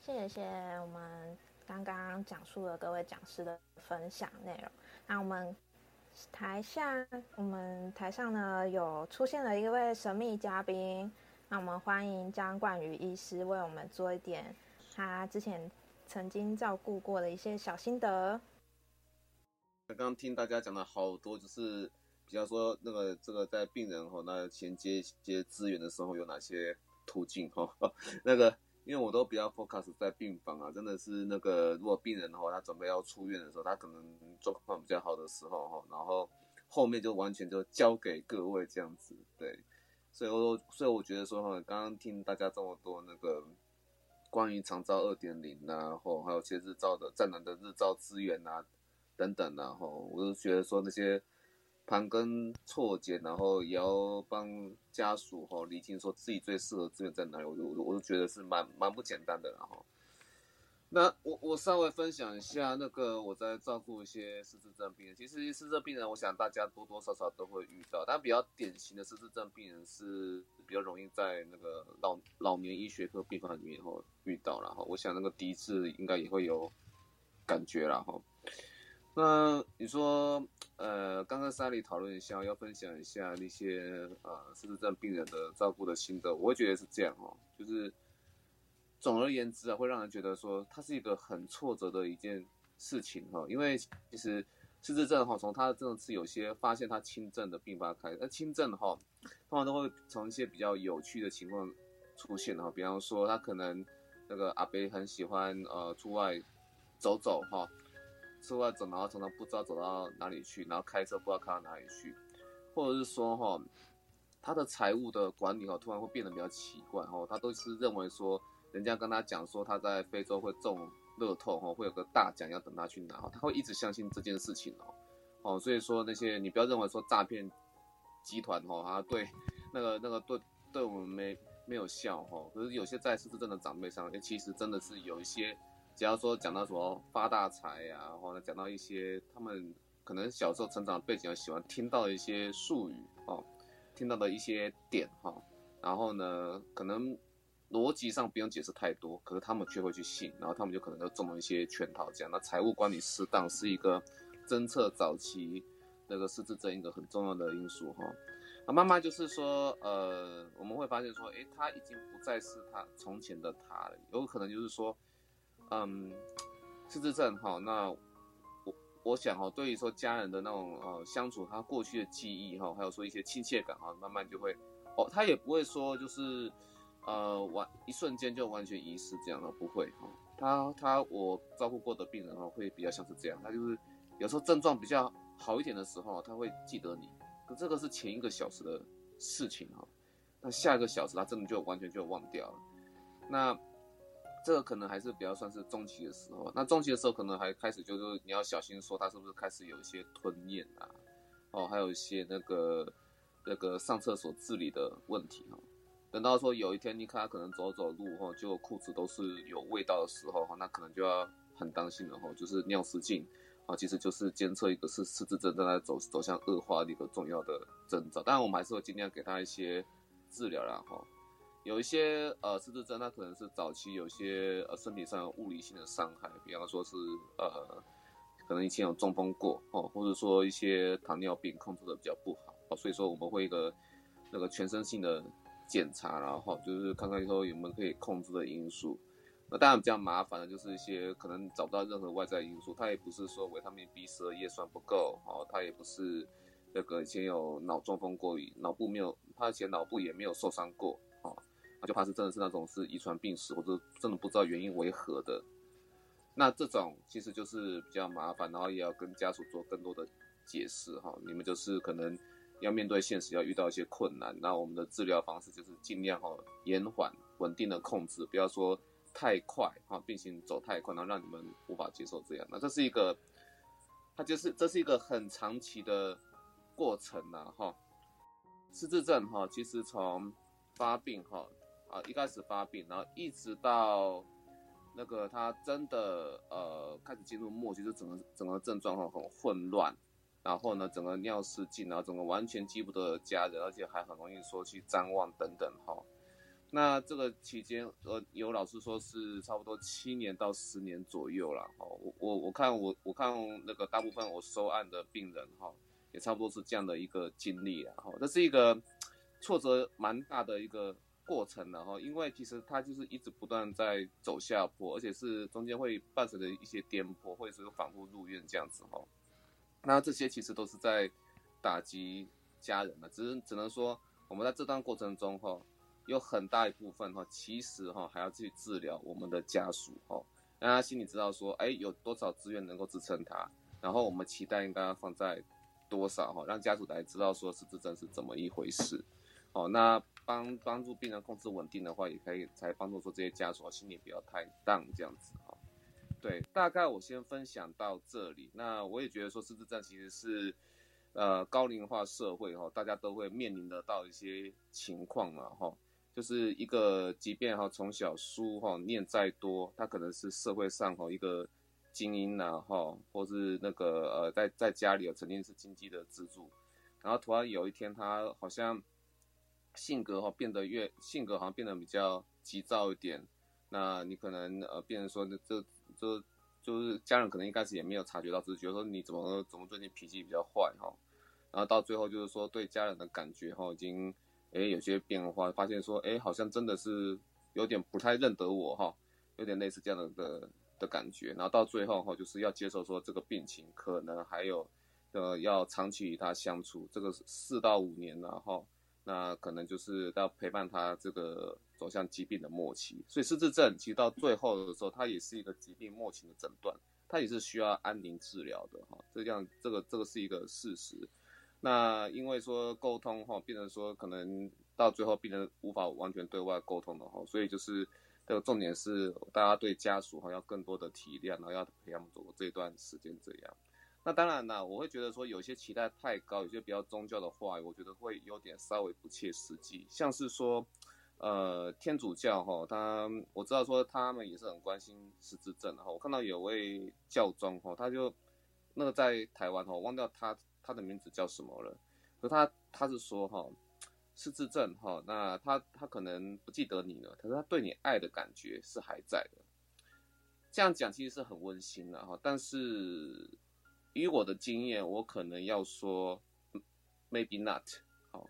谢谢我们刚刚讲述了各位讲师的分享内容。那我们台下，我们台上呢有出现了一位神秘嘉宾，那我们欢迎张冠宇医师为我们做一点他之前曾经照顾过的一些小心得。刚刚听大家讲了好多，就是比较说那个这个在病人哈那衔接一些资源的时候有哪些途径哈，那个。因为我都比较 focus 在病房啊，真的是那个如果病人的话，他准备要出院的时候，他可能状况比较好的时候哈，然后后面就完全就交给各位这样子，对，所以我所以我觉得说哈，刚刚听大家这么多那个关于长照二点零啊，或还有些日照的战南的日照资源啊等等然后我就觉得说那些。盘根错节，然后也要帮家属哈理清说自己最适合资源在哪里，我就我我就觉得是蛮蛮不简单的，然后，那我我稍微分享一下那个我在照顾一些失智症病人，其实失智症病人，我想大家多多少少都会遇到，但比较典型的失智症病人是比较容易在那个老老年医学科病房里面哈遇到，然后我想那个第一次应该也会有感觉了哈。那你说，呃，刚刚三里讨论一下，要分享一下那些呃失智症病人的照顾的心得，我会觉得是这样哦，就是总而言之啊，会让人觉得说，它是一个很挫折的一件事情哈，因为其实失智症哈，从他的症次有些发现他轻症的并发开，那轻症哈，通常都会从一些比较有趣的情况出现哈，比方说他可能那个阿伯很喜欢呃出外走走哈。出外走，然后常常不知道走到哪里去，然后开车不知道开到哪里去，或者是说哈，他的财务的管理哈，突然会变得比较奇怪哈，他都是认为说，人家跟他讲说他在非洲会中乐透哈，会有个大奖要等他去拿哈，他会一直相信这件事情哦，哦，所以说那些你不要认为说诈骗集团哈，他对那个那个对对我们没没有效哈，可是有些在失智症的长辈上，其实真的是有一些。只要说讲到什么发大财呀，然后呢讲到一些他们可能小时候成长背景喜欢听到的一些术语哦，听到的一些点哈，然后呢可能逻辑上不用解释太多，可是他们却会去信，然后他们就可能就中了一些圈套。这样，那财务管理适当是一个侦测早期那个失智症一个很重要的因素哈。那慢慢就是说，呃，我们会发现说，诶，他已经不再是他从前的他了，有可能就是说。嗯，失智症哈，那我我想哈，对于说家人的那种呃相处，他过去的记忆哈，还有说一些亲切感哈，慢慢就会哦，他也不会说就是呃完一瞬间就完全遗失这样的，不会哈。他他我照顾过的病人哈，会比较像是这样，他就是有时候症状比较好一点的时候，他会记得你，可这个是前一个小时的事情哈，那下一个小时他真的就完全就忘掉了，那。这个可能还是比较算是中期的时候，那中期的时候可能还开始就是你要小心说他是不是开始有一些吞咽啊，哦，还有一些那个那个上厕所自理的问题哈。等到说有一天你看他可能走走路哈，就裤子都是有味道的时候哈，那可能就要很担心了哈，就是尿失禁啊，其实就是监测一个是失智症正在走走向恶化的一个重要的征兆。当然我们还是会尽量给他一些治疗啦哈。有一些呃失智症，它可能是早期有些呃身体上有物理性的伤害，比方说是呃可能以前有中风过哦，或者说一些糖尿病控制的比较不好哦，所以说我们会一个那个全身性的检查，然后就是看看以后有没有可以控制的因素。那当然比较麻烦的就是一些可能找不到任何外在因素，它也不是说维他命 B 十二叶酸不够哦，它也不是那个以前有脑中风过，脑部没有，他以前脑部也没有受伤过。那就怕是真的是那种是遗传病史，或者真的不知道原因为何的，那这种其实就是比较麻烦，然后也要跟家属做更多的解释哈。你们就是可能要面对现实，要遇到一些困难，那我们的治疗方式就是尽量哈延缓、稳定的控制，不要说太快哈，病情走太快，然后让你们无法接受这样。那这是一个，它就是这是一个很长期的过程呐哈。失智症哈，其实从发病哈。啊，一开始发病，然后一直到那个他真的呃开始进入末期，就整个整个症状哈很混乱，然后呢整个尿失禁，然后整个完全记不得家人，而且还很容易说去张望等等哈。那这个期间，呃，有老师说是差不多七年到十年左右了。哈，我我我看我我看那个大部分我收案的病人哈，也差不多是这样的一个经历了。哈，这是一个挫折蛮大的一个过程然后因为其实他就是一直不断在走下坡，而且是中间会伴随着一些颠簸，或者是反复入院这样子哈。那这些其实都是在打击家人的，只是只能说我们在这段过程中哈。有很大一部分哈，其实哈还要去治疗我们的家属哈，让他心里知道说，哎，有多少资源能够支撑他，然后我们期待应该放在多少哈，让家属来知道说是这真是怎么一回事，哦，那帮帮助病人控制稳定的话，也可以才帮助说这些家属心里不要太荡这样子哈。对，大概我先分享到这里，那我也觉得说失智症其实是呃高龄化社会哈，大家都会面临得到一些情况嘛哈。就是一个，即便哈从小书哈念再多，他可能是社会上哈一个精英呐哈，或是那个呃在在家里曾经是经济的支柱，然后突然有一天他好像性格哈变得越性格好像变得比较急躁一点，那你可能呃变成说这这就是家人可能一开始也没有察觉到，只是觉得说你怎么怎么最近脾气比较坏哈，然后到最后就是说对家人的感觉哈已经。哎，有些变化，发现说，哎，好像真的是有点不太认得我哈，有点类似这样的的的感觉。然后到最后哈，就是要接受说这个病情可能还有，呃，要长期与他相处，这个四到五年然后，那可能就是要陪伴他这个走向疾病的末期。所以失智症其实到最后的时候，它也是一个疾病末期的诊断，它也是需要安宁治疗的哈。这样，这个这个是一个事实。那因为说沟通哈，病人说可能到最后病人无法完全对外沟通的哈，所以就是这个重点是大家对家属哈要更多的体谅，然后要陪他们走过这段时间这样。那当然啦，我会觉得说有些期待太高，有些比较宗教的话，我觉得会有点稍微不切实际。像是说，呃，天主教哈，他我知道说他们也是很关心失智症哈。我看到有位教宗哈，他就那个在台湾哈，忘掉他。他的名字叫什么了？可他他是说哈，失智症哈，那他他可能不记得你了，可是他对你爱的感觉是还在的。这样讲其实是很温馨的哈，但是以我的经验，我可能要说 maybe not 好，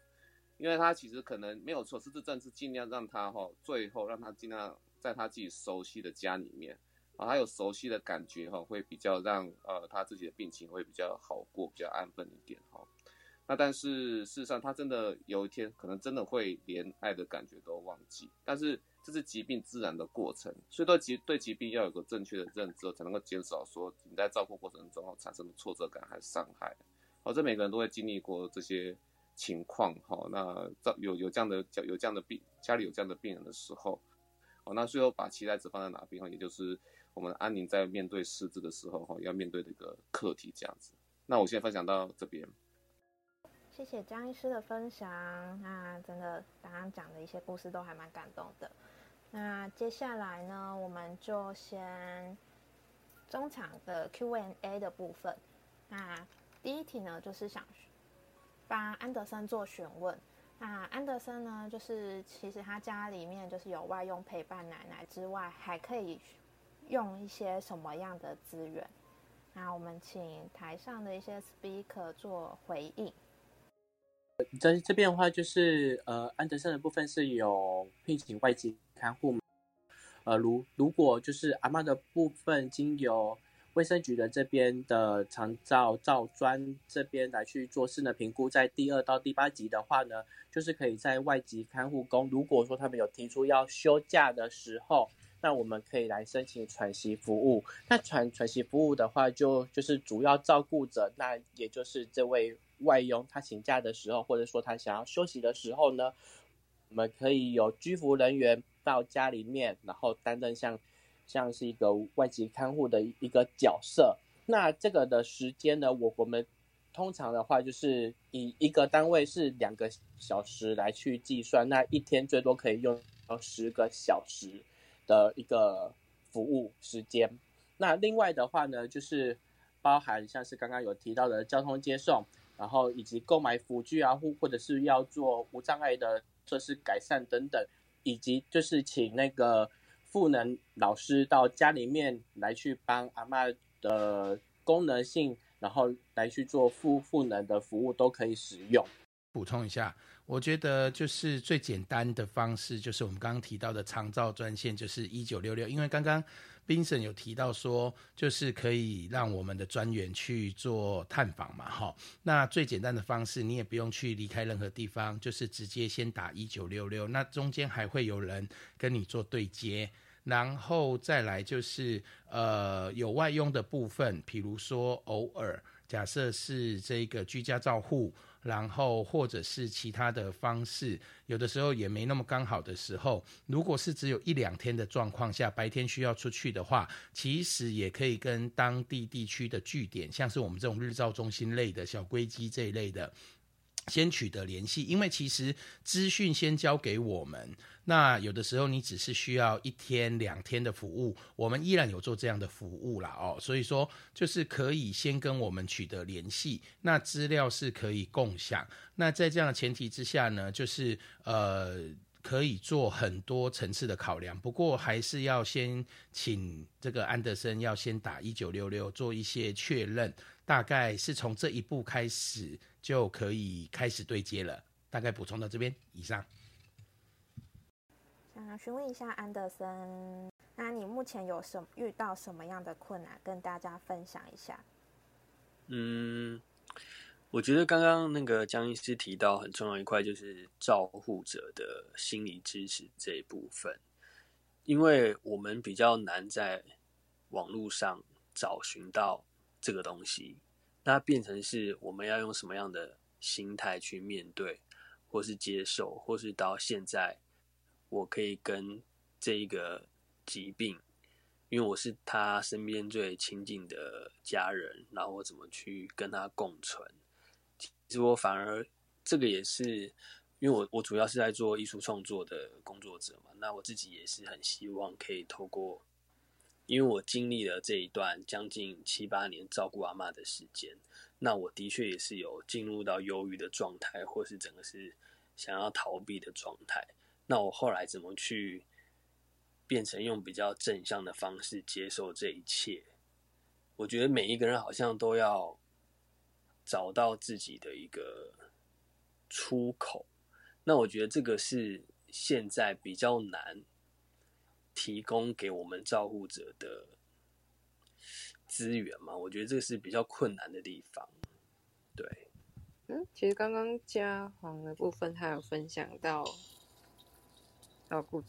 因为他其实可能没有错，失智症是尽量让他哈，最后让他尽量在他自己熟悉的家里面。啊，他有熟悉的感觉哈，会比较让呃他自己的病情会比较好过，比较安分一点哈。那但是事实上，他真的有一天可能真的会连爱的感觉都忘记。但是这是疾病自然的过程，所以对疾对疾病要有个正确的认知，才能够减少说你在照顾过程中产生的挫折感还是伤害。好，这每个人都会经历过这些情况哈。那照有有这样的有这样的病，家里有这样的病人的时候，哦，那最后把期待值放在哪边哈，也就是。我们安宁在面对失智的时候，哈，要面对的一个课题这样子。那我先分享到这边。谢谢江医师的分享。那真的刚刚讲的一些故事都还蛮感动的。那接下来呢，我们就先中场的 Q&A 的部分。那第一题呢，就是想帮安德森做询问。那安德森呢，就是其实他家里面就是有外佣陪伴奶奶之外，还可以。用一些什么样的资源？那我们请台上的一些 speaker 做回应。在这边的话，就是呃，安德森的部分是有聘请外籍看护。呃，如如果就是阿妈的部分，经由卫生局的这边的长照照专这边来去做智能评估，在第二到第八级的话呢，就是可以在外籍看护工，如果说他们有提出要休假的时候。那我们可以来申请喘息服务。那喘喘息服务的话，就就是主要照顾者，那也就是这位外佣，他请假的时候，或者说他想要休息的时候呢，我们可以有居服人员到家里面，然后担任像像是一个外籍看护的一个角色。那这个的时间呢，我我们通常的话就是以一个单位是两个小时来去计算，那一天最多可以用十个小时。的一个服务时间，那另外的话呢，就是包含像是刚刚有提到的交通接送，然后以及购买辅具啊，或或者是要做无障碍的设施改善等等，以及就是请那个赋能老师到家里面来去帮阿妈的功能性，然后来去做赋赋能的服务都可以使用。补充一下，我觉得就是最简单的方式，就是我们刚刚提到的长照专线，就是一九六六。因为刚刚冰神有提到说，就是可以让我们的专员去做探访嘛，哈。那最简单的方式，你也不用去离开任何地方，就是直接先打一九六六。那中间还会有人跟你做对接，然后再来就是呃有外佣的部分，比如说偶尔假设是这个居家照护。然后或者是其他的方式，有的时候也没那么刚好的时候，如果是只有一两天的状况下，白天需要出去的话，其实也可以跟当地地区的据点，像是我们这种日照中心类的小龟基这一类的。先取得联系，因为其实资讯先交给我们。那有的时候你只是需要一天两天的服务，我们依然有做这样的服务啦哦。所以说，就是可以先跟我们取得联系，那资料是可以共享。那在这样的前提之下呢，就是呃可以做很多层次的考量。不过还是要先请这个安德森要先打一九六六做一些确认，大概是从这一步开始。就可以开始对接了。大概补充到这边以上。想询问一下安德森，那你目前有什遇到什么样的困难，跟大家分享一下？嗯，我觉得刚刚那个江医师提到很重要一块，就是照护者的心理支持这一部分，因为我们比较难在网络上找寻到这个东西。那变成是我们要用什么样的心态去面对，或是接受，或是到现在，我可以跟这一个疾病，因为我是他身边最亲近的家人，然后我怎么去跟他共存？其实我反而这个也是，因为我我主要是在做艺术创作的工作者嘛，那我自己也是很希望可以透过。因为我经历了这一段将近七八年照顾阿妈的时间，那我的确也是有进入到忧郁的状态，或是整个是想要逃避的状态。那我后来怎么去变成用比较正向的方式接受这一切？我觉得每一个人好像都要找到自己的一个出口。那我觉得这个是现在比较难。提供给我们照护者的资源嘛，我觉得这个是比较困难的地方。对，嗯，其实刚刚嘉黄的部分，他有分享到照顾。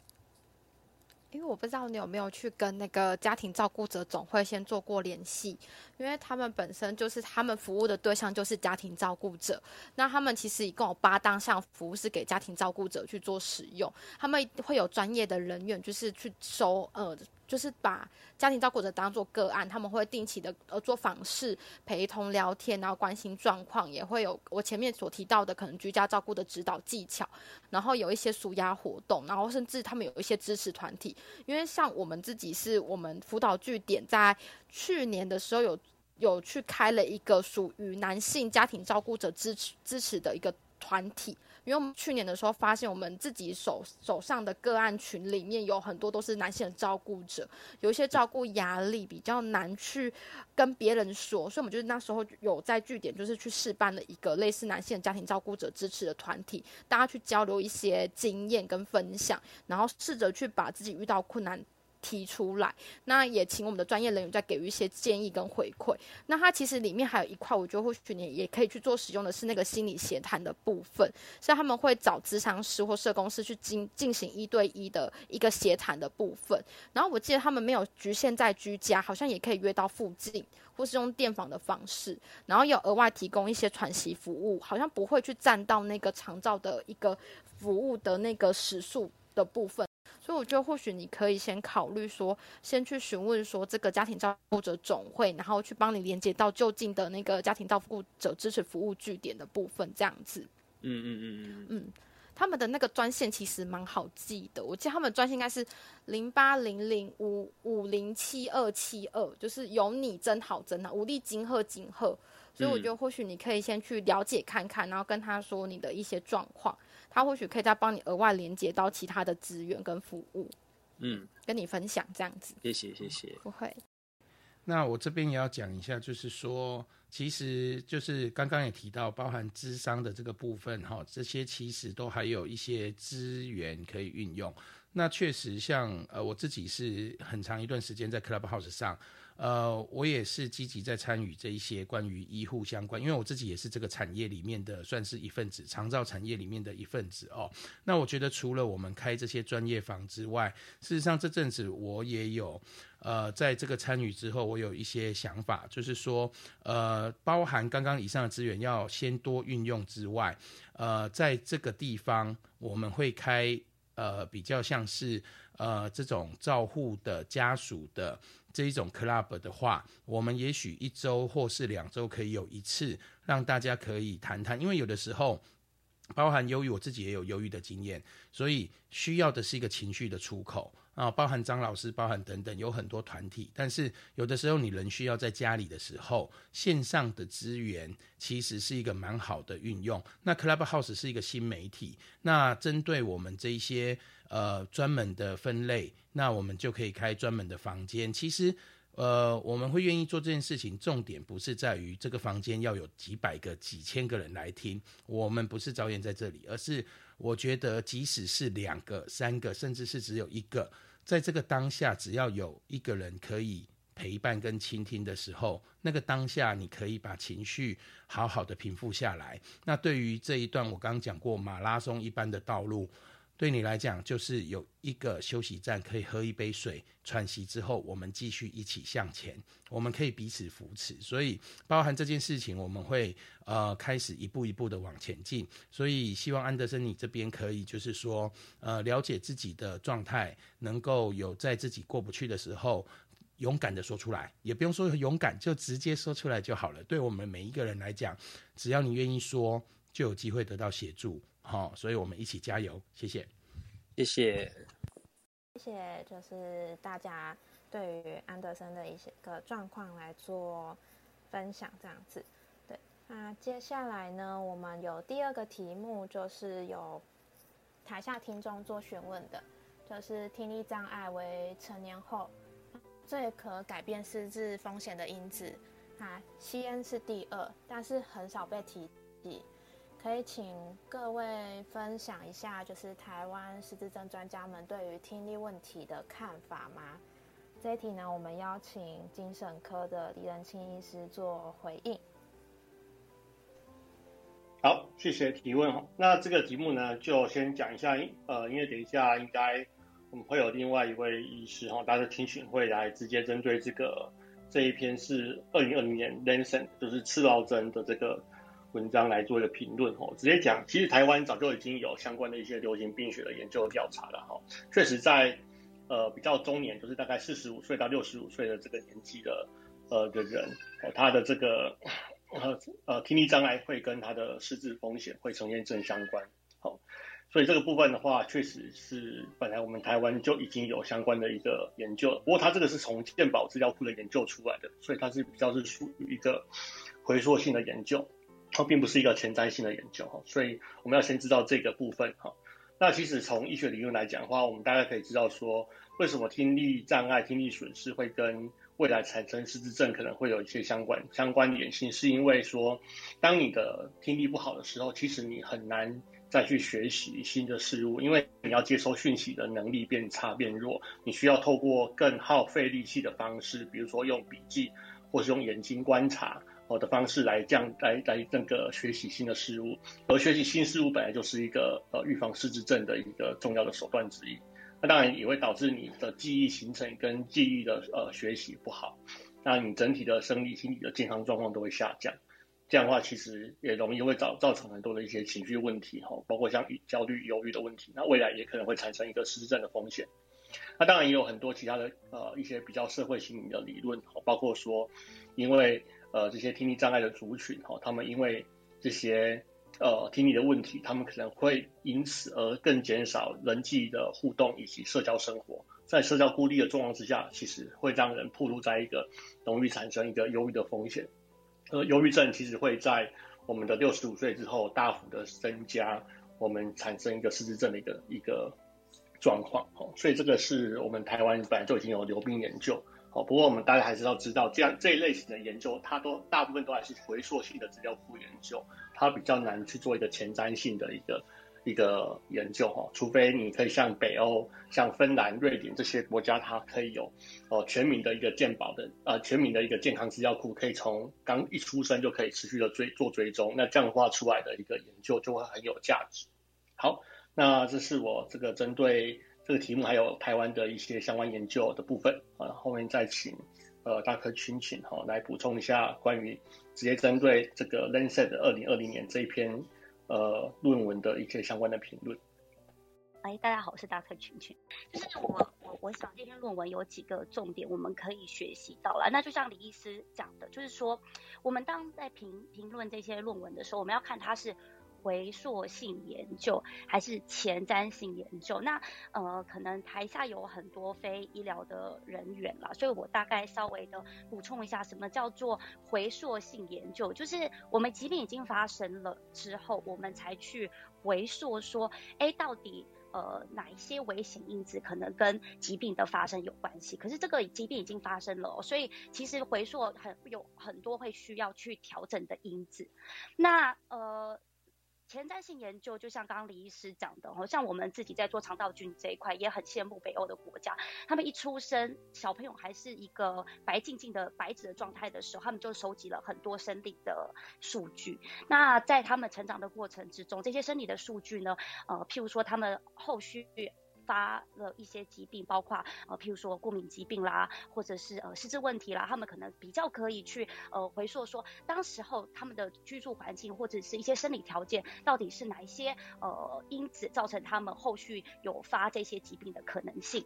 因为我不知道你有没有去跟那个家庭照顾者总会先做过联系，因为他们本身就是他们服务的对象就是家庭照顾者，那他们其实一共有八档项服务是给家庭照顾者去做使用，他们会有专业的人员就是去收呃。就是把家庭照顾者当做个案，他们会定期的呃做访视、陪同聊天，然后关心状况，也会有我前面所提到的可能居家照顾的指导技巧，然后有一些舒压活动，然后甚至他们有一些支持团体，因为像我们自己是我们辅导据点，在去年的时候有有去开了一个属于男性家庭照顾者支持支持的一个团体。因为我们去年的时候发现，我们自己手手上的个案群里面有很多都是男性的照顾者，有一些照顾压力比较难去跟别人说，所以我们就是那时候有在据点，就是去试办了一个类似男性家庭照顾者支持的团体，大家去交流一些经验跟分享，然后试着去把自己遇到困难。提出来，那也请我们的专业人员再给予一些建议跟回馈。那它其实里面还有一块，我觉得或许你也可以去做使用的是那个心理协谈的部分，是他们会找咨商师或社工师去进进行一对一的一个协谈的部分。然后我记得他们没有局限在居家，好像也可以约到附近，或是用电访的方式，然后有额外提供一些喘息服务，好像不会去占到那个长照的一个服务的那个时数的部分。所以我觉得或许你可以先考虑说，先去询问说这个家庭照顾者总会，然后去帮你连接到就近的那个家庭照顾者支持服务据点的部分，这样子。嗯嗯嗯嗯嗯，他们的那个专线其实蛮好记的，我记得他们专线应该是零八零零五五零七二七二，就是有你真好真好，无力金鹤金鹤。所以我觉得或许你可以先去了解看看，然后跟他说你的一些状况。他或许可以再帮你额外连接到其他的资源跟服务，嗯，跟你分享这样子。谢谢谢谢。不会，那我这边也要讲一下，就是说，其实就是刚刚也提到，包含智商的这个部分哈，这些其实都还有一些资源可以运用。那确实像呃我自己是很长一段时间在 Clubhouse 上，呃我也是积极在参与这一些关于医护相关，因为我自己也是这个产业里面的算是一份子，长照产业里面的一份子哦。那我觉得除了我们开这些专业房之外，事实上这阵子我也有。呃，在这个参与之后，我有一些想法，就是说，呃，包含刚刚以上的资源要先多运用之外，呃，在这个地方我们会开呃比较像是呃这种照护的家属的这一种 club 的话，我们也许一周或是两周可以有一次让大家可以谈谈，因为有的时候。包含忧郁，我自己也有忧郁的经验，所以需要的是一个情绪的出口啊。包含张老师，包含等等，有很多团体，但是有的时候你人需要在家里的时候，线上的资源其实是一个蛮好的运用。那 Clubhouse 是一个新媒体，那针对我们这一些呃专门的分类，那我们就可以开专门的房间。其实。呃，我们会愿意做这件事情，重点不是在于这个房间要有几百个、几千个人来听，我们不是着眼在这里，而是我觉得，即使是两个、三个，甚至是只有一个，在这个当下，只要有一个人可以陪伴跟倾听的时候，那个当下，你可以把情绪好好的平复下来。那对于这一段我刚刚讲过马拉松一般的道路。对你来讲，就是有一个休息站，可以喝一杯水，喘息之后，我们继续一起向前。我们可以彼此扶持，所以包含这件事情，我们会呃开始一步一步的往前进。所以希望安德森你这边可以就是说，呃，了解自己的状态，能够有在自己过不去的时候，勇敢的说出来，也不用说勇敢，就直接说出来就好了。对我们每一个人来讲，只要你愿意说，就有机会得到协助。好，所以我们一起加油，谢谢，谢谢，谢谢，就是大家对于安德森的一些个状况来做分享，这样子。对，那接下来呢，我们有第二个题目，就是有台下听众做询问的，就是听力障碍为成年后最可改变失智风险的因子啊，吸烟是第二，但是很少被提及。可以请各位分享一下，就是台湾失智症专家们对于听力问题的看法吗？这一题呢，我们邀请精神科的李仁清医师做回应。好，谢谢提问哈。那这个题目呢，就先讲一下，呃，因为等一下应该我们会有另外一位医师哈，他的听讯会来直接针对这个这一篇是二零二零年 Lancet 就是赤道针的这个。文章来做一个评论哦，直接讲，其实台湾早就已经有相关的一些流行病学的研究调查了哈，确实在呃比较中年，就是大概四十五岁到六十五岁的这个年纪的呃的人，他的这个 呃呃听力障碍会跟他的失智风险会呈现正相关，好，所以这个部分的话，确实是本来我们台湾就已经有相关的一个研究，不过它这个是从健保资料库的研究出来的，所以它是比较是属于一个回溯性的研究。它并不是一个前瞻性的研究哈，所以我们要先知道这个部分哈。那其实从医学理论来讲的话，我们大概可以知道说，为什么听力障碍、听力损失会跟未来产生失智症可能会有一些相关相关联性，是因为说，当你的听力不好的时候，其实你很难再去学习新的事物，因为你要接收讯息的能力变差变弱，你需要透过更耗费力气的方式，比如说用笔记或是用眼睛观察。我的方式来降来来那个学习新的事物，而学习新事物本来就是一个呃预防失智症的一个重要的手段之一。那当然也会导致你的记忆形成跟记忆的呃学习不好，那你整体的生理心理的健康状况都会下降。这样的话其实也容易会造造成很多的一些情绪问题哈，包括像焦虑、忧郁的问题。那未来也可能会产生一个失智症的风险。那当然也有很多其他的呃一些比较社会心理的理论，包括说因为。呃，这些听力障碍的族群哈，他们因为这些呃听力的问题，他们可能会因此而更减少人际的互动以及社交生活。在社交孤立的状况之下，其实会让人暴露在一个容易产生一个忧郁的风险。呃，忧郁症其实会在我们的六十五岁之后大幅的增加，我们产生一个失智症的一个一个状况。哦，所以这个是我们台湾本来就已经有流病研究。哦，不过我们大家还是要知道，这样这一类型的研究，它都大部分都还是回溯性的资料库研究，它比较难去做一个前瞻性的一个一个研究哈。除非你可以像北欧、像芬兰、瑞典这些国家，它可以有哦全民的一个健保的呃全民的一个健康资料库，可以从刚一出生就可以持续的追做追踪，那这样的话出来的一个研究就会很有价值。好，那这是我这个针对。这个题目还有台湾的一些相关研究的部分啊，后面再请呃大科群请哈来补充一下关于直接针对这个 Lancet 二零二零年这一篇呃论文的一些相关的评论。哎，大家好，我是大科群群。就是我我我想这篇论文有几个重点我们可以学习到了，那就像李医师讲的，就是说我们当在评评论这些论文的时候，我们要看它是。回溯性研究还是前瞻性研究？那呃，可能台下有很多非医疗的人员啦，所以我大概稍微的补充一下，什么叫做回溯性研究？就是我们疾病已经发生了之后，我们才去回溯说，哎，到底呃哪一些危险因子可能跟疾病的发生有关系？可是这个疾病已经发生了，所以其实回溯很有很多会需要去调整的因子。那呃。前瞻性研究就像刚刚李医师讲的，哦，像我们自己在做肠道菌这一块，也很羡慕北欧的国家。他们一出生，小朋友还是一个白净净的白纸的状态的时候，他们就收集了很多生理的数据。那在他们成长的过程之中，这些生理的数据呢，呃，譬如说他们后续。发了一些疾病，包括呃，譬如说过敏疾病啦，或者是呃失智问题啦，他们可能比较可以去呃回溯说，当时候他们的居住环境或者是一些生理条件，到底是哪一些呃因子造成他们后续有发这些疾病的可能性。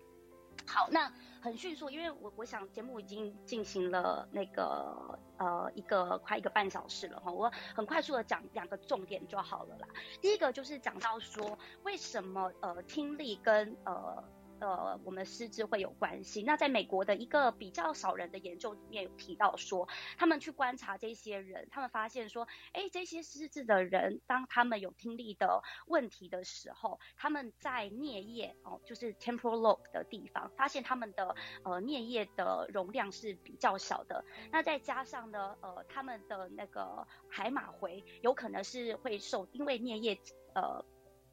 好，那很迅速，因为我我想节目已经进行了那个呃一个快一个半小时了哈，我很快速的讲两个重点就好了啦。第一个就是讲到说，为什么呃听力跟呃。呃，我们失智会有关系。那在美国的一个比较少人的研究里面有提到说，他们去观察这些人，他们发现说，哎，这些失智的人，当他们有听力的问题的时候，他们在颞叶哦，就是 temporal lobe 的地方，发现他们的呃颞叶的容量是比较小的。那再加上呢，呃，他们的那个海马回有可能是会受，因为颞叶呃。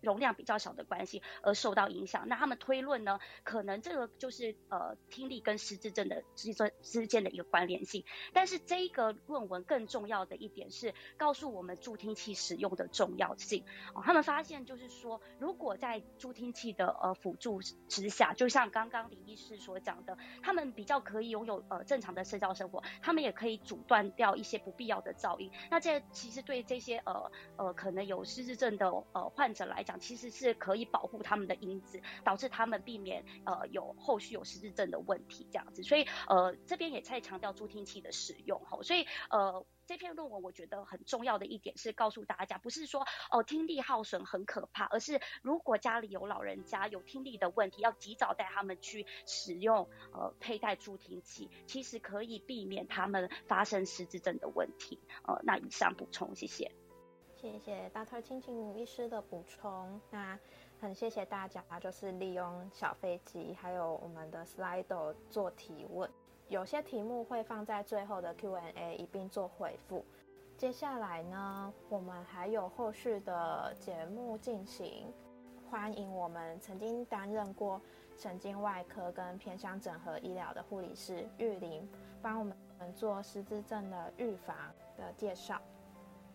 容量比较小的关系而受到影响，那他们推论呢，可能这个就是呃听力跟失智症的之之之间的一个关联性。但是这一个论文更重要的一点是告诉我们助听器使用的重要性。哦，他们发现就是说，如果在助听器的呃辅助之下，就像刚刚李医师所讲的，他们比较可以拥有呃正常的社交生活，他们也可以阻断掉一些不必要的噪音。那这其实对这些呃呃可能有失智症的呃患者来讲，其实是可以保护他们的因子，导致他们避免呃有后续有失智症的问题这样子，所以呃这边也在强调助听器的使用吼，所以呃这篇论文我觉得很重要的一点是告诉大家，不是说哦听力耗损很可怕，而是如果家里有老人家有听力的问题，要及早带他们去使用呃佩戴助听器，其实可以避免他们发生失智症的问题。呃，那以上补充，谢谢。谢谢大特亲亲医师的补充。那很谢谢大家，就是利用小飞机还有我们的 Slido 做提问。有些题目会放在最后的 Q&A 一并做回复。接下来呢，我们还有后续的节目进行。欢迎我们曾经担任过神经外科跟偏向整合医疗的护理师玉玲，帮我们做失智症的预防的介绍。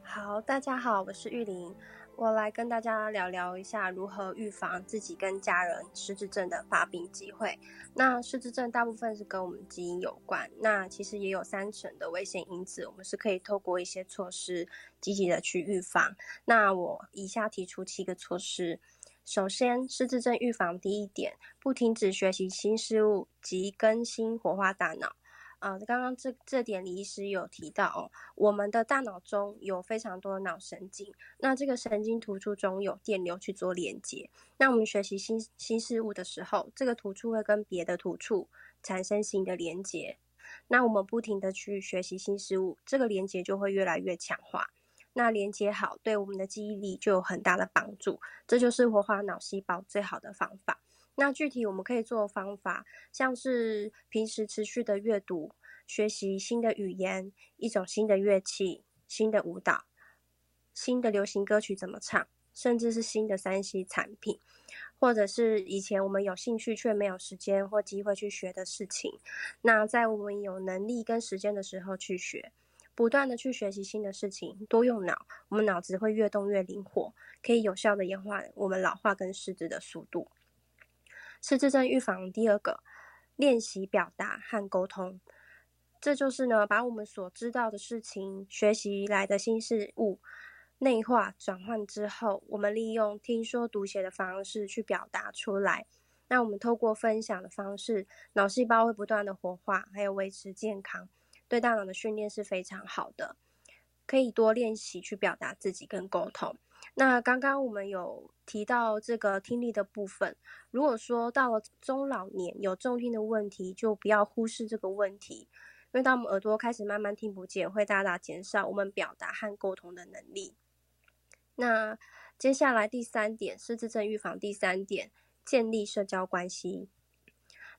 好，大家好，我是玉玲，我来跟大家聊聊一下如何预防自己跟家人失智症的发病机会。那失智症大部分是跟我们基因有关，那其实也有三成的危险因子，我们是可以透过一些措施积极的去预防。那我以下提出七个措施。首先，失智症预防第一点，不停止学习新事物及更新活化大脑。啊，刚刚这这点李医师有提到哦，我们的大脑中有非常多的脑神经，那这个神经突触中有电流去做连接，那我们学习新新事物的时候，这个突触会跟别的突触产生新的连接，那我们不停的去学习新事物，这个连接就会越来越强化。那连接好，对我们的记忆力就有很大的帮助。这就是活化脑细胞最好的方法。那具体我们可以做方法，像是平时持续的阅读、学习新的语言、一种新的乐器、新的舞蹈、新的流行歌曲怎么唱，甚至是新的三 C 产品，或者是以前我们有兴趣却没有时间或机会去学的事情。那在我们有能力跟时间的时候去学，不断的去学习新的事情，多用脑，我们脑子会越动越灵活，可以有效的延缓我们老化跟失智的速度。失智症预防第二个，练习表达和沟通，这就是呢，把我们所知道的事情、学习来的新事物内化转换之后，我们利用听说读写的方式去表达出来。那我们透过分享的方式，脑细胞会不断的活化，还有维持健康，对大脑的训练是非常好的，可以多练习去表达自己跟沟通。那刚刚我们有提到这个听力的部分，如果说到了中老年有重听的问题，就不要忽视这个问题，因为当我们耳朵开始慢慢听不见，会大大减少我们表达和沟通的能力。那接下来第三点，失智症预防第三点，建立社交关系。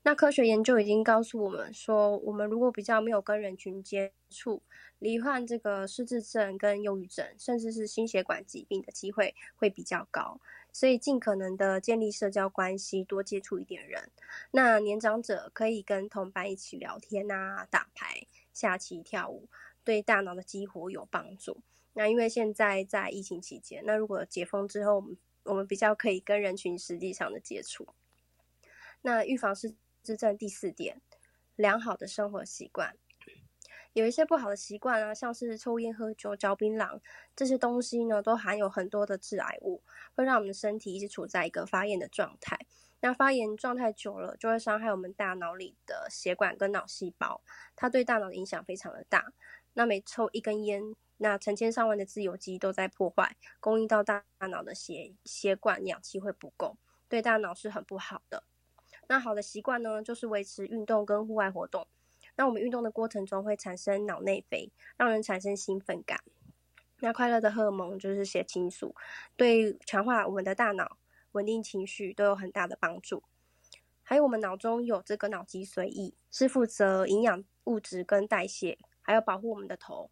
那科学研究已经告诉我们说，我们如果比较没有跟人群接触，罹患这个失智症跟忧郁症，甚至是心血管疾病的机会会比较高。所以尽可能的建立社交关系，多接触一点人。那年长者可以跟同伴一起聊天啊，打牌、下棋、跳舞，对大脑的激活有帮助。那因为现在在疫情期间，那如果解封之后，我们我们比较可以跟人群实际上的接触。那预防是之症第四点，良好的生活习惯。有一些不好的习惯啊，像是抽烟、喝酒、嚼槟榔这些东西呢，都含有很多的致癌物，会让我们的身体一直处在一个发炎的状态。那发炎状态久了，就会伤害我们大脑里的血管跟脑细胞，它对大脑的影响非常的大。那每抽一根烟，那成千上万的自由基都在破坏供应到大脑的血血管，氧气会不够，对大脑是很不好的。那好的习惯呢，就是维持运动跟户外活动。那我们运动的过程中会产生脑内啡，让人产生兴奋感。那快乐的荷尔蒙就是血清素，对强化我们的大脑、稳定情绪都有很大的帮助。还有我们脑中有这个脑脊髓液，是负责营养物质跟代谢，还有保护我们的头。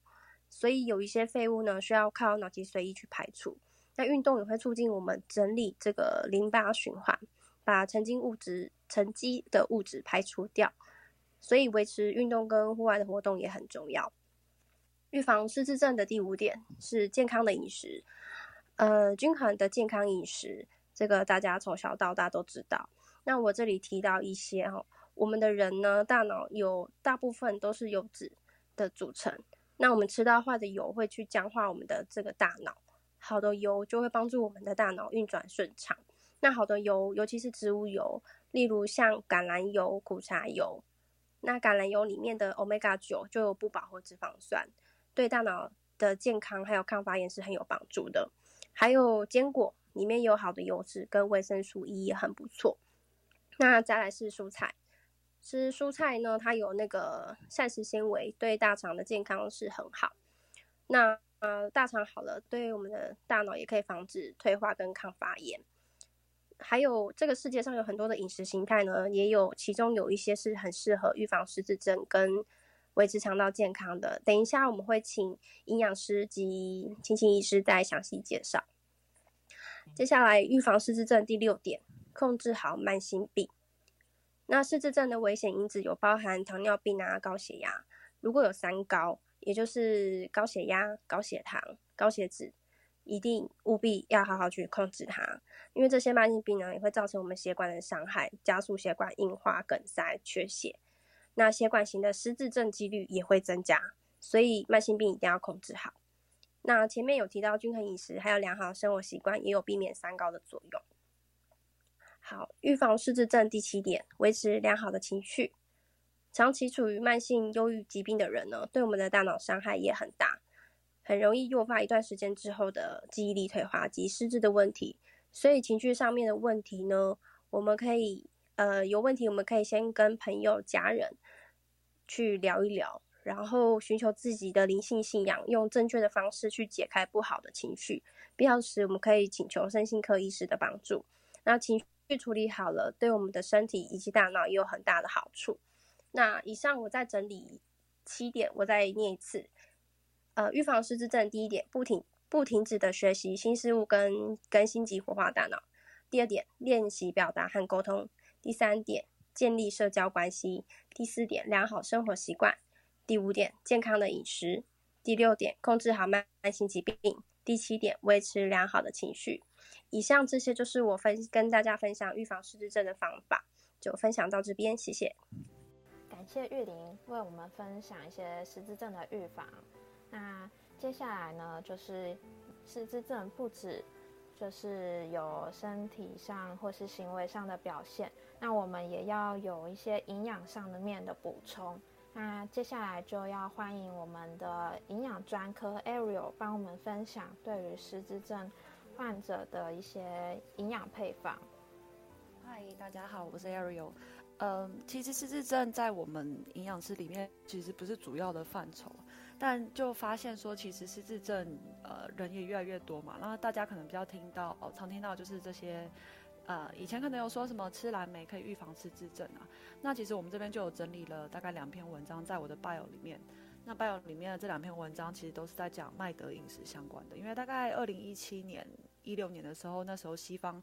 所以有一些废物呢，需要靠脑脊髓液去排除。那运动也会促进我们整理这个淋巴循环，把沉积物质、沉积的物质排除掉。所以维持运动跟户外的活动也很重要。预防失智症的第五点是健康的饮食，呃，均衡的健康饮食，这个大家从小到大都知道。那我这里提到一些哈，我们的人呢，大脑有大部分都是油脂的组成。那我们吃到坏的油会去僵化我们的这个大脑，好的油就会帮助我们的大脑运转顺畅。那好的油，尤其是植物油，例如像橄榄油、苦茶油。那橄榄油里面的 omega 九就有不饱和脂肪酸，对大脑的健康还有抗发炎是很有帮助的。还有坚果里面有好的油脂跟维生素 E 也很不错。那再来是蔬菜，吃蔬菜呢，它有那个膳食纤维，对大肠的健康是很好。那呃，大肠好了，对我们的大脑也可以防止退化跟抗发炎。还有这个世界上有很多的饮食形态呢，也有其中有一些是很适合预防失智症跟维持肠道健康的。等一下我们会请营养师及青青医师再详细介绍。接下来预防失智症第六点，控制好慢性病。那失智症的危险因子有包含糖尿病啊、高血压。如果有三高，也就是高血压、高血糖、高血脂。一定务必要好好去控制它，因为这些慢性病呢也会造成我们血管的伤害，加速血管硬化、梗塞、缺血，那血管型的失智症几率也会增加，所以慢性病一定要控制好。那前面有提到均衡饮食，还有良好生活习惯，也有避免三高的作用。好，预防失智症第七点，维持良好的情绪。长期处于慢性忧郁疾病的人呢，对我们的大脑伤害也很大。很容易诱发一段时间之后的记忆力退化及失智的问题，所以情绪上面的问题呢，我们可以呃有问题，我们可以先跟朋友、家人去聊一聊，然后寻求自己的灵性信仰，用正确的方式去解开不好的情绪。必要时，我们可以请求身心科医师的帮助。那情绪处理好了，对我们的身体以及大脑也有很大的好处。那以上我再整理七点，我再念一次。呃，预防失智症，第一点，不停不停止的学习新事物跟更新及活化大脑。第二点，练习表达和沟通。第三点，建立社交关系。第四点，良好生活习惯。第五点，健康的饮食。第六点，控制好慢性疾病。第七点，维持良好的情绪。以上这些就是我分跟大家分享预防失智症的方法，就分享到这边，谢谢。感谢玉玲为我们分享一些失智症的预防。那接下来呢，就是失智症不止就是有身体上或是行为上的表现，那我们也要有一些营养上的面的补充。那接下来就要欢迎我们的营养专科 Ariel 帮我们分享对于失智症患者的一些营养配方。嗨，大家好，我是 Ariel。嗯，其实失智症在我们营养师里面其实不是主要的范畴，但就发现说，其实失智症呃人也越来越多嘛，然后大家可能比较听到，哦常听到就是这些，呃，以前可能有说什么吃蓝莓可以预防失智症啊，那其实我们这边就有整理了大概两篇文章在我的 bio 里面，那 bio 里面的这两篇文章其实都是在讲麦德饮食相关的，因为大概二零一七年、一六年的时候，那时候西方。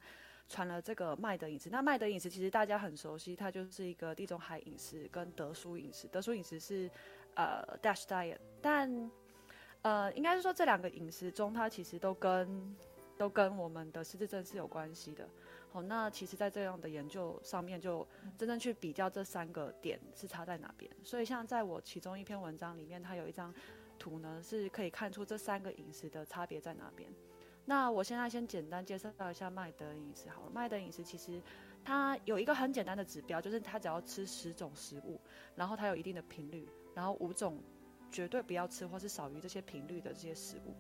传了这个麦德饮食，那麦德饮食其实大家很熟悉，它就是一个地中海饮食跟德苏饮食。德苏饮食是呃 Dash Diet，但呃应该是说这两个饮食中，它其实都跟都跟我们的失智症是有关系的。好，那其实，在这样的研究上面，就真正去比较这三个点是差在哪边。所以，像在我其中一篇文章里面，它有一张图呢，是可以看出这三个饮食的差别在哪边。那我现在先简单介绍一下麦德饮食好了。麦德饮食其实它有一个很简单的指标，就是它只要吃十种食物，然后它有一定的频率，然后五种绝对不要吃或是少于这些频率的这些食物。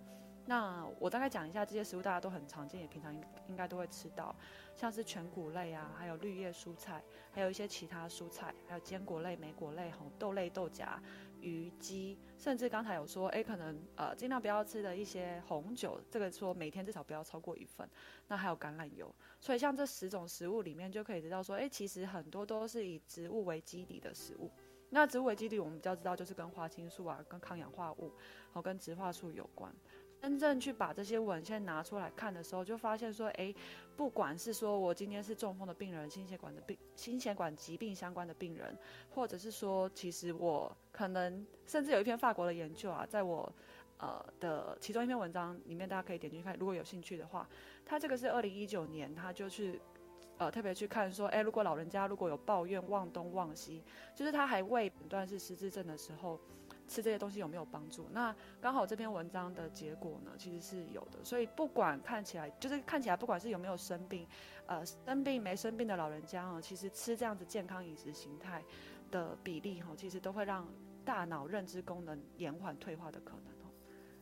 那我大概讲一下这些食物，大家都很常见，也平常应应该都会吃到，像是全谷类啊，还有绿叶蔬菜，还有一些其他蔬菜，还有坚果类、莓果类、红豆类、豆荚。鱼鸡，甚至刚才有说，哎，可能呃尽量不要吃的一些红酒，这个说每天至少不要超过一份。那还有橄榄油，所以像这十种食物里面就可以知道说，哎，其实很多都是以植物为基底的食物。那植物为基底，我们比较知道就是跟花青素啊、跟抗氧化物，好跟植化素有关。真正去把这些文献拿出来看的时候，就发现说，哎，不管是说我今天是中风的病人、心血管的病、心血管疾病相关的病人，或者是说，其实我可能甚至有一篇法国的研究啊，在我呃的其中一篇文章里面，大家可以点进去看，如果有兴趣的话，他这个是二零一九年，他就去呃特别去看说，哎，如果老人家如果有抱怨忘东忘西，就是他还未诊断是失智症的时候。吃这些东西有没有帮助？那刚好这篇文章的结果呢，其实是有的。所以不管看起来，就是看起来不管是有没有生病，呃，生病没生病的老人家啊，其实吃这样子健康饮食形态的比例哈，其实都会让大脑认知功能延缓退化的可能。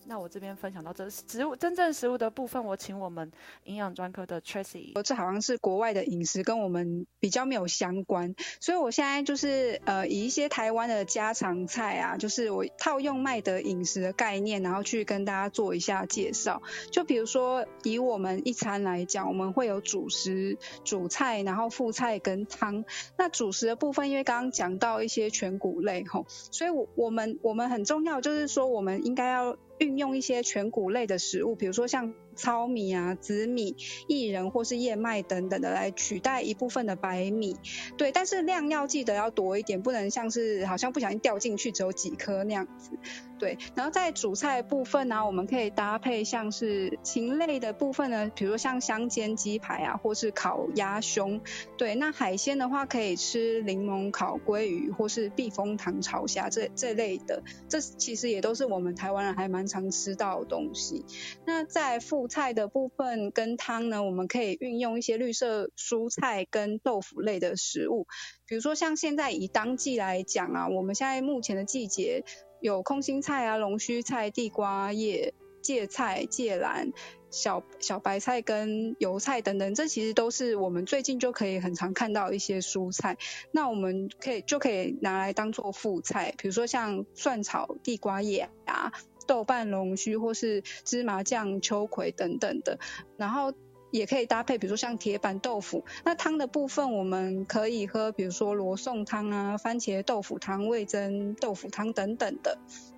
那我这边分享到这食物真正食物的部分，我请我们营养专科的 Tracy。这好像是国外的饮食，跟我们比较没有相关，所以我现在就是呃以一些台湾的家常菜啊，就是我套用麦德饮食的概念，然后去跟大家做一下介绍。就比如说以我们一餐来讲，我们会有主食、主菜，然后副菜跟汤。那主食的部分，因为刚刚讲到一些全谷类吼，所以我我们我们很重要就是说，我们应该要。运用一些全谷类的食物，比如说像。糙米啊、紫米、薏仁或是燕麦等等的来取代一部分的白米，对，但是量要记得要多一点，不能像是好像不小心掉进去只有几颗那样子，对。然后在主菜部分呢，我们可以搭配像是禽类的部分呢，比如说像香煎鸡排啊，或是烤鸭胸，对。那海鲜的话，可以吃柠檬烤鲑鱼或是避风塘炒虾这这类的，这其实也都是我们台湾人还蛮常吃到的东西。那在副蔬菜的部分跟汤呢，我们可以运用一些绿色蔬菜跟豆腐类的食物，比如说像现在以当季来讲啊，我们现在目前的季节有空心菜啊、龙须菜、地瓜叶、芥菜、芥兰、小小白菜跟油菜等等，这其实都是我们最近就可以很常看到一些蔬菜。那我们可以就可以拿来当做副菜，比如说像蒜炒地瓜叶啊、豆瓣龙须或是芝麻酱秋葵等等的，然后。也可以搭配，比如说像铁板豆腐。那汤的部分，我们可以喝，比如说罗宋汤啊、番茄豆腐汤、味增豆腐汤等等的。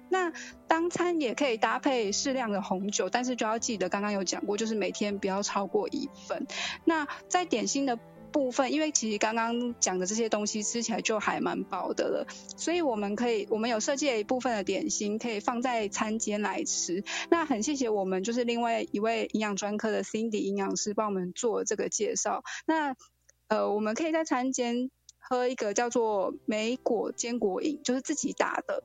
那当餐也可以搭配适量的红酒，但是就要记得刚刚有讲过，就是每天不要超过一份。那在点心的。部分，因为其实刚刚讲的这些东西吃起来就还蛮饱的了，所以我们可以，我们有设计了一部分的点心可以放在餐间来吃。那很谢谢我们就是另外一位营养专科的 Cindy 营养师帮我们做这个介绍。那呃，我们可以在餐间喝一个叫做莓果坚果饮，就是自己打的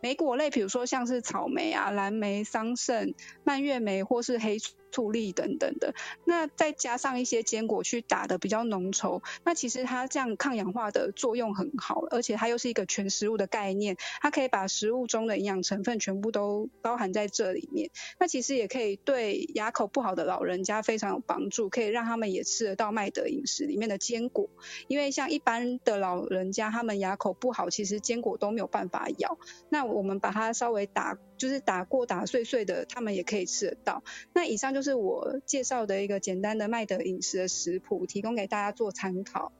莓果类，比如说像是草莓啊、蓝莓、桑葚、蔓越莓或是黑。醋粒等等的，那再加上一些坚果去打的比较浓稠，那其实它这样抗氧化的作用很好，而且它又是一个全食物的概念，它可以把食物中的营养成分全部都包含在这里面。那其实也可以对牙口不好的老人家非常有帮助，可以让他们也吃得到麦德饮食里面的坚果。因为像一般的老人家，他们牙口不好，其实坚果都没有办法咬。那我们把它稍微打。就是打过打碎碎的，他们也可以吃得到。那以上就是我介绍的一个简单的麦德饮食的食谱，提供给大家做参考。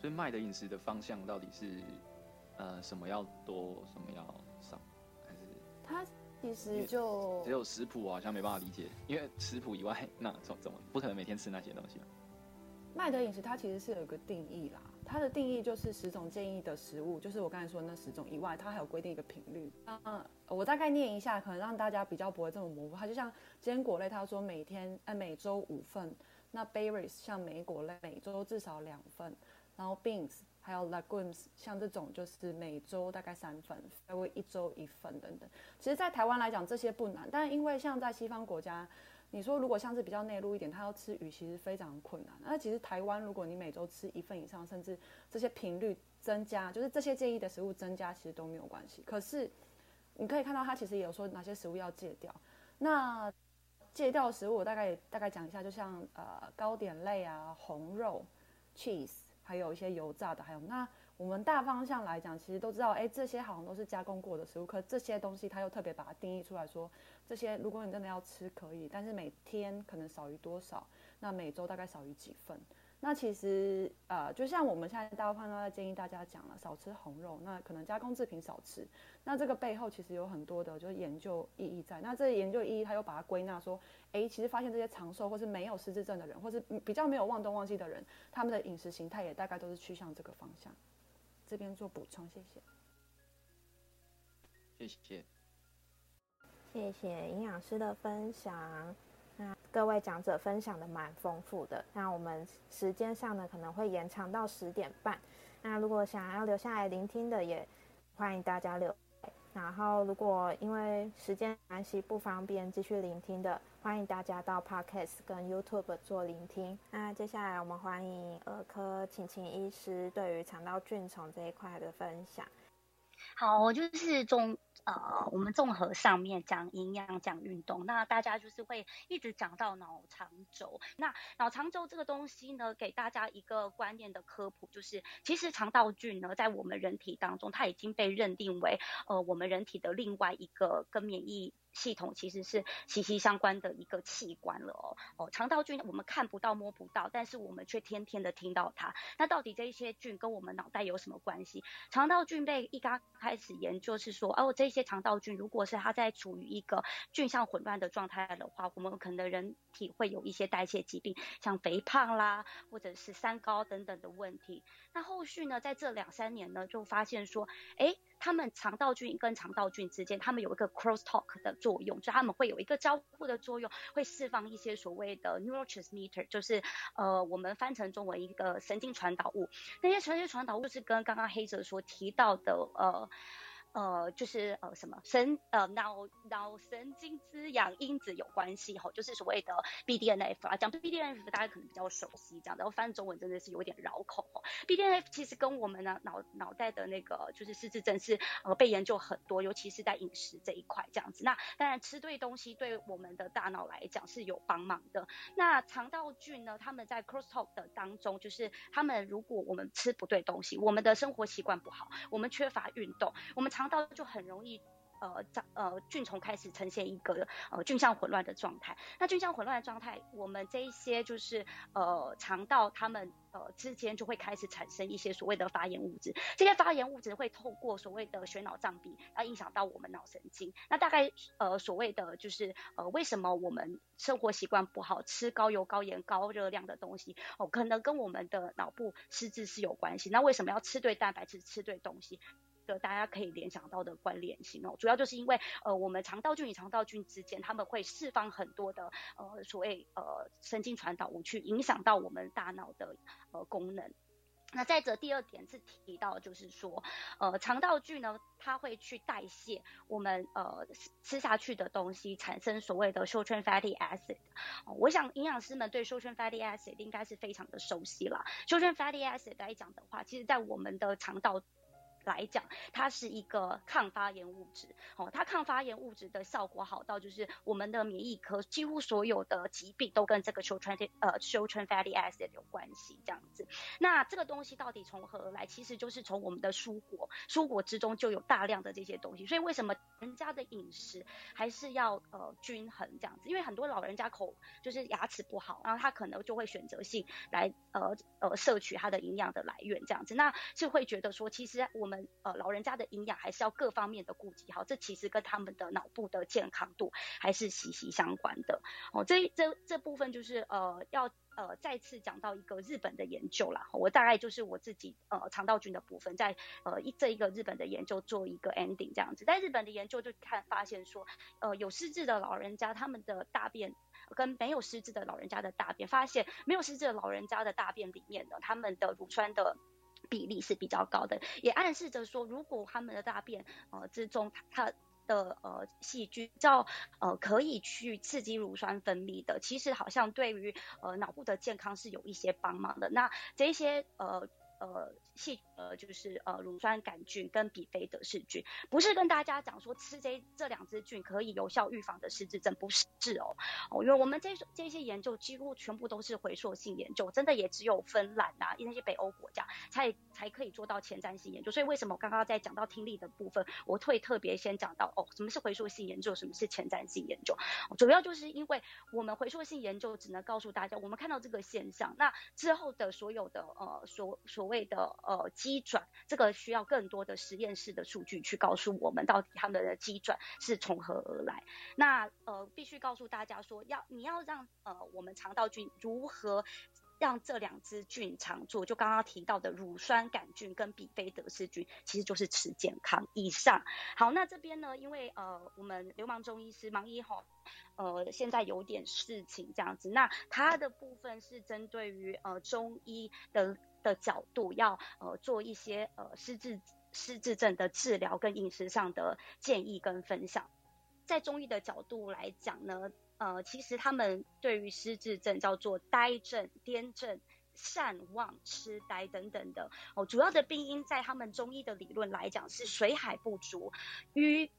所以麦德饮食的方向到底是呃什么要多，什么要少，还是？它其实就只有食谱，我好像没办法理解，因为食谱以外，那怎怎么不可能每天吃那些东西麦德饮食它其实是有一个定义啦。它的定义就是十种建议的食物，就是我刚才说那十种以外，它还有规定一个频率。那我大概念一下，可能让大家比较不会这么模糊。它就像坚果类，它说每天呃每周五份。那 berries 像莓果类，每周至少两份。然后 beans 还有 legumes 像这种就是每周大概三份，还会一周一份等等。其实，在台湾来讲这些不难，但因为像在西方国家。你说如果像是比较内陆一点，他要吃鱼其实非常困难。那其实台湾，如果你每周吃一份以上，甚至这些频率增加，就是这些建议的食物增加，其实都没有关系。可是你可以看到，他其实也有说哪些食物要戒掉。那戒掉的食物，我大概大概讲一下，就像呃糕点类啊、红肉、cheese，还有一些油炸的，还有那我们大方向来讲，其实都知道，哎，这些好像都是加工过的食物。可这些东西，他又特别把它定义出来说。这些如果你真的要吃可以，但是每天可能少于多少？那每周大概少于几份？那其实呃，就像我们现在大部分都在建议大家讲了，少吃红肉，那可能加工制品少吃。那这个背后其实有很多的就是研究意义在。那这研究意义，他又把它归纳说，哎，其实发现这些长寿或是没有失智症的人，或是比较没有忘东忘西的人，他们的饮食形态也大概都是趋向这个方向。这边做补充，谢谢。谢谢。谢谢营养师的分享，那各位讲者分享的蛮丰富的。那我们时间上呢可能会延长到十点半。那如果想要留下来聆听的，也欢迎大家留。然后如果因为时间关系不方便继续聆听的，欢迎大家到 Podcast 跟 YouTube 做聆听。那接下来我们欢迎儿科晴晴医师对于肠道菌虫这一块的分享。好，我就是中。呃，我们综合上面讲营养、讲运动，那大家就是会一直讲到脑肠轴。那脑肠轴这个东西呢，给大家一个观念的科普，就是其实肠道菌呢，在我们人体当中，它已经被认定为呃我们人体的另外一个跟免疫。系统其实是息息相关的一个器官了哦哦，肠道菌我们看不到摸不到，但是我们却天天的听到它。那到底这些菌跟我们脑袋有什么关系？肠道菌被一刚开始研究是说，哦，这些肠道菌如果是它在处于一个菌相混乱的状态的话，我们可能人体会有一些代谢疾病，像肥胖啦，或者是三高等等的问题。那后续呢，在这两三年呢，就发现说，哎。他们肠道菌跟肠道菌之间，他们有一个 cross talk 的作用，就他们会有一个交互的作用，会释放一些所谓的 neurotransmitter，就是呃我们翻成中文一个神经传导物。那些神经传导物是跟刚刚黑泽所提到的呃呃，就是呃什么神呃脑脑神经滋养因子有关系吼，就是所谓的 BDNF 啊，讲 BDNF 大家可能比较熟悉，这样，然后翻中文真的是有点绕口哦。BDNF 其实跟我们的脑脑袋的那个就是失智症是呃被研究很多，尤其是在饮食这一块这样子。那当然吃对东西对我们的大脑来讲是有帮忙的。那肠道菌呢，他们在 crosstalk 的当中，就是他们如果我们吃不对东西，我们的生活习惯不好，我们缺乏运动，我们常肠道就很容易。呃，长呃菌虫开始呈现一个呃菌相混乱的状态。那菌相混乱的状态，我们这一些就是呃肠道它们呃之间就会开始产生一些所谓的发炎物质。这些发炎物质会透过所谓的血脑障壁，来影响到我们脑神经。那大概呃所谓的就是呃为什么我们生活习惯不好，吃高油、高盐、高热量的东西，哦，可能跟我们的脑部失智是有关系。那为什么要吃对蛋白质、吃对东西？的大家可以联想到的关联性哦，主要就是因为呃我们肠道菌与肠道菌之间，他们会释放很多的呃所谓呃神经传导物去影响到我们大脑的呃功能。那再者第二点是提到就是说呃肠道菌呢，它会去代谢我们呃吃下去的东西，产生所谓的 short chain fatty acid。我想营养师们对 short chain fatty acid 应该是非常的熟悉了。short chain fatty acid 来讲的话，其实在我们的肠道来讲，它是一个抗发炎物质，哦，它抗发炎物质的效果好到就是我们的免疫科几乎所有的疾病都跟这个 short chain 呃 short chain fatty acid 有关系，这样子。那这个东西到底从何而来？其实就是从我们的蔬果，蔬果之中就有大量的这些东西。所以为什么人家的饮食还是要呃均衡这样子？因为很多老人家口就是牙齿不好，然后他可能就会选择性来呃呃摄取它的营养的来源这样子，那是会觉得说其实我们。呃，老人家的营养还是要各方面的顾及好，这其实跟他们的脑部的健康度还是息息相关的。哦，这这这部分就是呃要呃再次讲到一个日本的研究啦。我大概就是我自己呃肠道菌的部分，在呃一这一个日本的研究做一个 ending 这样子。在日本的研究就看发现说，呃有失智的老人家他们的大便跟没有失智的老人家的大便，发现没有失智的老人家的大便里面呢，他们的乳酸的。比例是比较高的，也暗示着说，如果他们的大便呃之中它的呃细菌叫呃可以去刺激乳酸分泌的，其实好像对于呃脑部的健康是有一些帮忙的。那这些呃。呃，细呃就是呃乳酸杆菌跟比菲德氏菌，不是跟大家讲说吃这这两支菌可以有效预防的失智症，不是哦。哦，因为我们这这些研究几乎全部都是回溯性研究，真的也只有芬兰啊那些北欧国家才才可以做到前瞻性研究。所以为什么我刚刚在讲到听力的部分，我会特别先讲到哦，什么是回溯性研究，什么是前瞻性研究，主要就是因为我们回溯性研究只能告诉大家，我们看到这个现象，那之后的所有的呃所所谓的呃机转，这个需要更多的实验室的数据去告诉我们到底他们的机转是从何而来。那呃必须告诉大家说，要你要让呃我们肠道菌如何让这两支菌常做，就刚刚提到的乳酸杆菌跟比菲德氏菌，其实就是吃健康。以上好，那这边呢，因为呃我们流氓中医师盲医吼。呃，现在有点事情这样子，那它的部分是针对于呃中医的的角度，要呃做一些呃失智失智症的治疗跟饮食上的建议跟分享。在中医的角度来讲呢，呃，其实他们对于失智症叫做呆症、癫症、善忘、痴呆等等的哦，主要的病因在他们中医的理论来讲是水海不足瘀。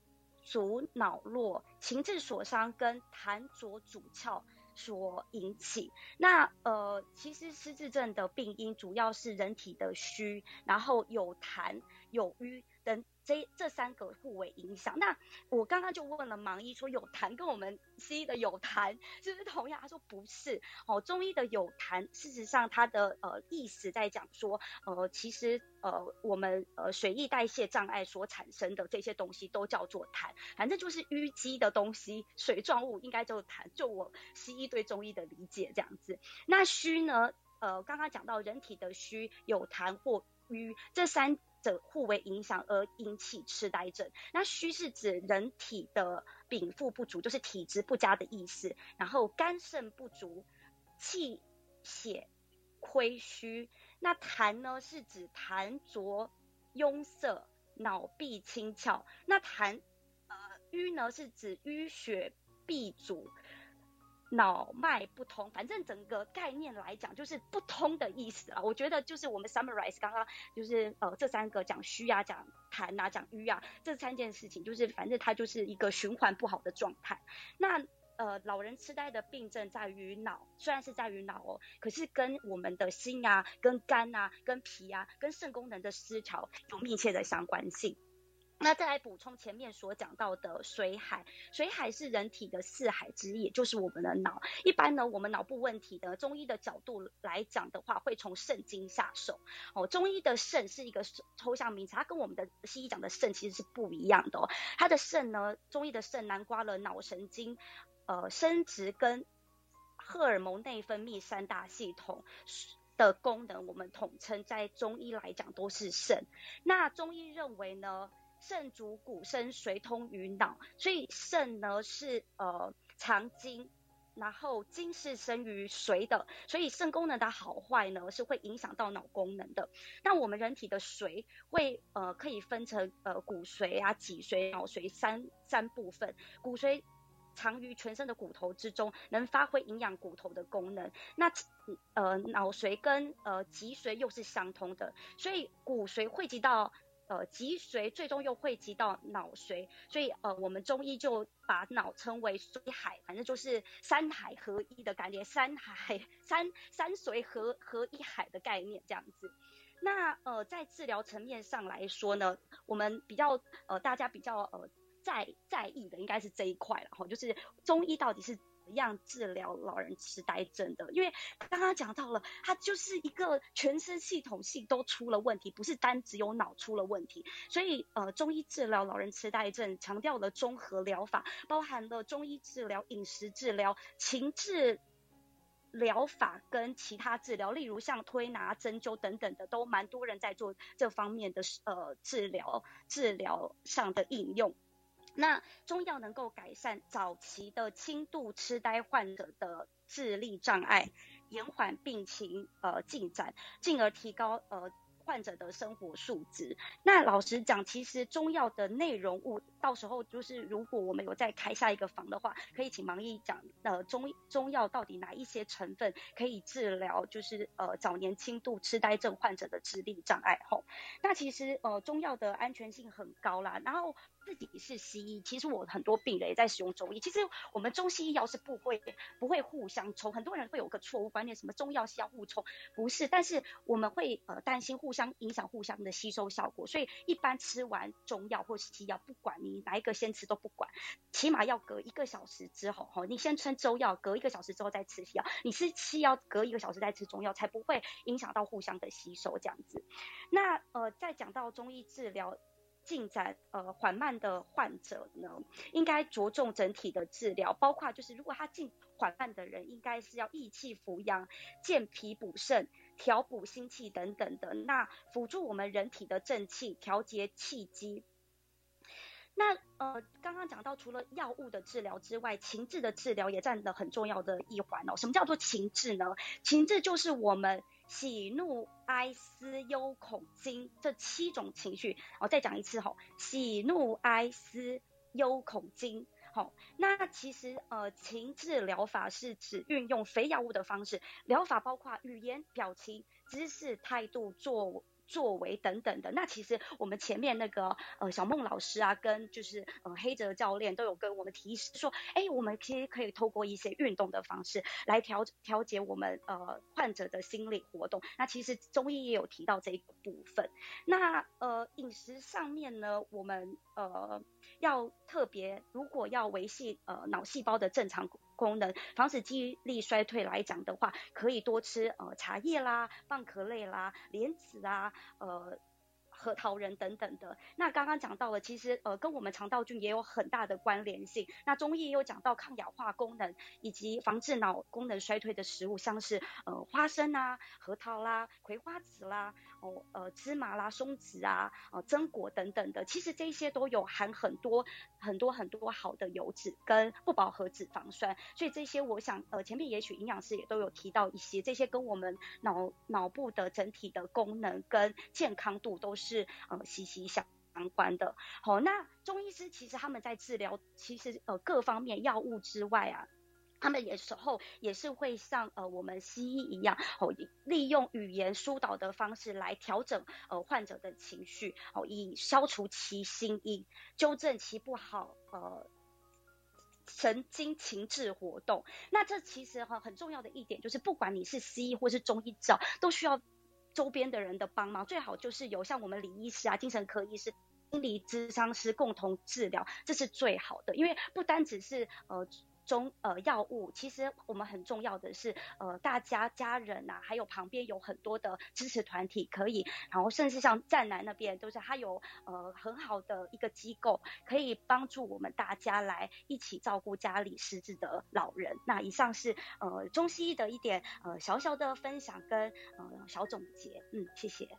足脑络、情志所伤跟痰浊阻窍所引起。那呃，其实失智症的病因主要是人体的虚，然后有痰有瘀等。这这三个互为影响。那我刚刚就问了盲医，说有痰跟我们西医的有痰是不是同样？他说不是。哦，中医的有痰，事实上它的呃意思在讲说，呃，其实呃我们呃水液代谢障碍所产生的这些东西都叫做痰，反正就是淤积的东西，水状物应该就是痰。就我西医对中医的理解这样子。那虚呢？呃，刚刚讲到人体的虚有痰或瘀这三。者互为影响而引起痴呆症。那虚是指人体的禀赋不足，就是体质不佳的意思。然后肝肾不足，气血亏虚。那痰呢，是指痰浊壅塞脑壁清窍。那痰呃瘀呢是指淤血闭阻。脑脉不通，反正整个概念来讲就是不通的意思啊。我觉得就是我们 summarize 刚刚就是呃这三个讲虚啊、讲痰啊、讲瘀啊这三件事情，就是反正它就是一个循环不好的状态。那呃老人痴呆的病症在于脑，虽然是在于脑哦，可是跟我们的心啊、跟肝啊、跟脾啊、跟肾功能的失调有密切的相关性。那再来补充前面所讲到的水海，水海是人体的四海之一，也就是我们的脑。一般呢，我们脑部问题的中医的角度来讲的话，会从肾经下手。哦，中医的肾是一个抽象名词，它跟我们的西医讲的肾其实是不一样的哦。它的肾呢，中医的肾囊括了脑神经、呃生殖跟荷尔蒙内分泌三大系统。的功能，我们统称在中医来讲都是肾。那中医认为呢？肾主骨生髓通于脑，所以肾呢是呃藏精，然后精是生于髓的，所以肾功能的好坏呢是会影响到脑功能的。那我们人体的髓会呃可以分成呃骨髓啊、脊髓、脑髓三三部分。骨髓藏于全身的骨头之中，能发挥营养骨头的功能。那呃脑髓跟呃脊髓又是相通的，所以骨髓汇集到。呃，脊髓最终又汇集到脑髓，所以呃，我们中医就把脑称为髓海，反正就是三海合一的概念，三海三三髓合合一海的概念这样子。那呃，在治疗层面上来说呢，我们比较呃，大家比较呃在在意的应该是这一块了哈，就是中医到底是。怎样治疗老人痴呆症的，因为刚刚讲到了，它就是一个全身系统性都出了问题，不是单只有脑出了问题。所以呃，中医治疗老人痴呆症强调了综合疗法，包含了中医治疗、饮食治疗、情志疗法跟其他治疗，例如像推拿、针灸等等的，都蛮多人在做这方面的呃治疗治疗上的应用。那中药能够改善早期的轻度痴呆患者的智力障碍，延缓病情呃进展，进而提高呃。患者的生活素质。那老实讲，其实中药的内容物，到时候就是如果我们有再开下一个房的话，可以请盲医讲，呃，中中药到底哪一些成分可以治疗，就是呃早年轻度痴呆症患者的智力障碍。吼，那其实呃中药的安全性很高啦。然后自己是西医，其实我很多病人也在使用中医。其实我们中西医药是不会不会互相冲，很多人会有个错误观念，什么中药西药互冲，不是。但是我们会呃担心互。相影响互相的吸收效果，所以一般吃完中药或是西药，不管你哪一个先吃都不管，起码要隔一个小时之后，哈，你先吃中药，隔一个小时之后再吃西药，你吃西药隔一个小时再吃中药，才不会影响到互相的吸收这样子。那呃，再讲到中医治疗。进展呃缓慢的患者呢，应该着重整体的治疗，包括就是如果他进缓慢的人，应该是要益气扶阳、健脾补肾、调补心气等等的，那辅助我们人体的正气，调节气机。那呃刚刚讲到，除了药物的治疗之外，情志的治疗也占了很重要的一环哦。什么叫做情志呢？情志就是我们。喜怒哀思忧恐惊这七种情绪，我再讲一次吼，喜怒哀思忧恐惊，好，那其实呃情志疗法是指运用非药物的方式，疗法包括语言、表情、姿势、态度、作。作为等等的，那其实我们前面那个呃小孟老师啊，跟就是呃黑泽教练都有跟我们提示说，哎，我们其实可以透过一些运动的方式来调调节我们呃患者的心理活动。那其实中医也有提到这一部分。那呃饮食上面呢，我们呃要特别，如果要维系呃脑细胞的正常。功能防止记忆力衰退来讲的话，可以多吃呃茶叶啦、蚌壳类啦、莲子啊、呃核桃仁等等的。那刚刚讲到了，其实呃跟我们肠道菌也有很大的关联性。那中医又讲到抗氧化功能以及防治脑功能衰退的食物，像是呃花生啊、核桃啦、葵花籽啦、哦呃芝麻啦、松子啊、呃榛果等等的，其实这些都有含很多。很多很多好的油脂跟不饱和脂肪酸，所以这些我想呃前面也许营养师也都有提到一些，这些跟我们脑脑部的整体的功能跟健康度都是是呃息息相相关的。好，那中医师其实他们在治疗，其实呃各方面药物之外啊。他们有时候也是会像呃我们西医一样，哦，利用语言疏导的方式来调整呃患者的情绪，哦，以消除其心意，纠正其不好呃神经情志活动。那这其实哈很重要的一点就是，不管你是西医或是中医治疗，都需要周边的人的帮忙，最好就是有像我们李医师啊、精神科医师、心理咨商师共同治疗，这是最好的，因为不单只是呃。中呃药物，其实我们很重要的是，呃大家家人呐，还有旁边有很多的支持团体可以，然后甚至像湛南那边都是他有呃很好的一个机构，可以帮助我们大家来一起照顾家里失智的老人。那以上是呃中西医的一点呃小小的分享跟呃小总结，嗯，谢谢，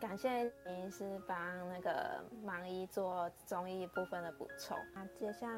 感谢林医师帮那个盲医做中医部分的补充。那接下来。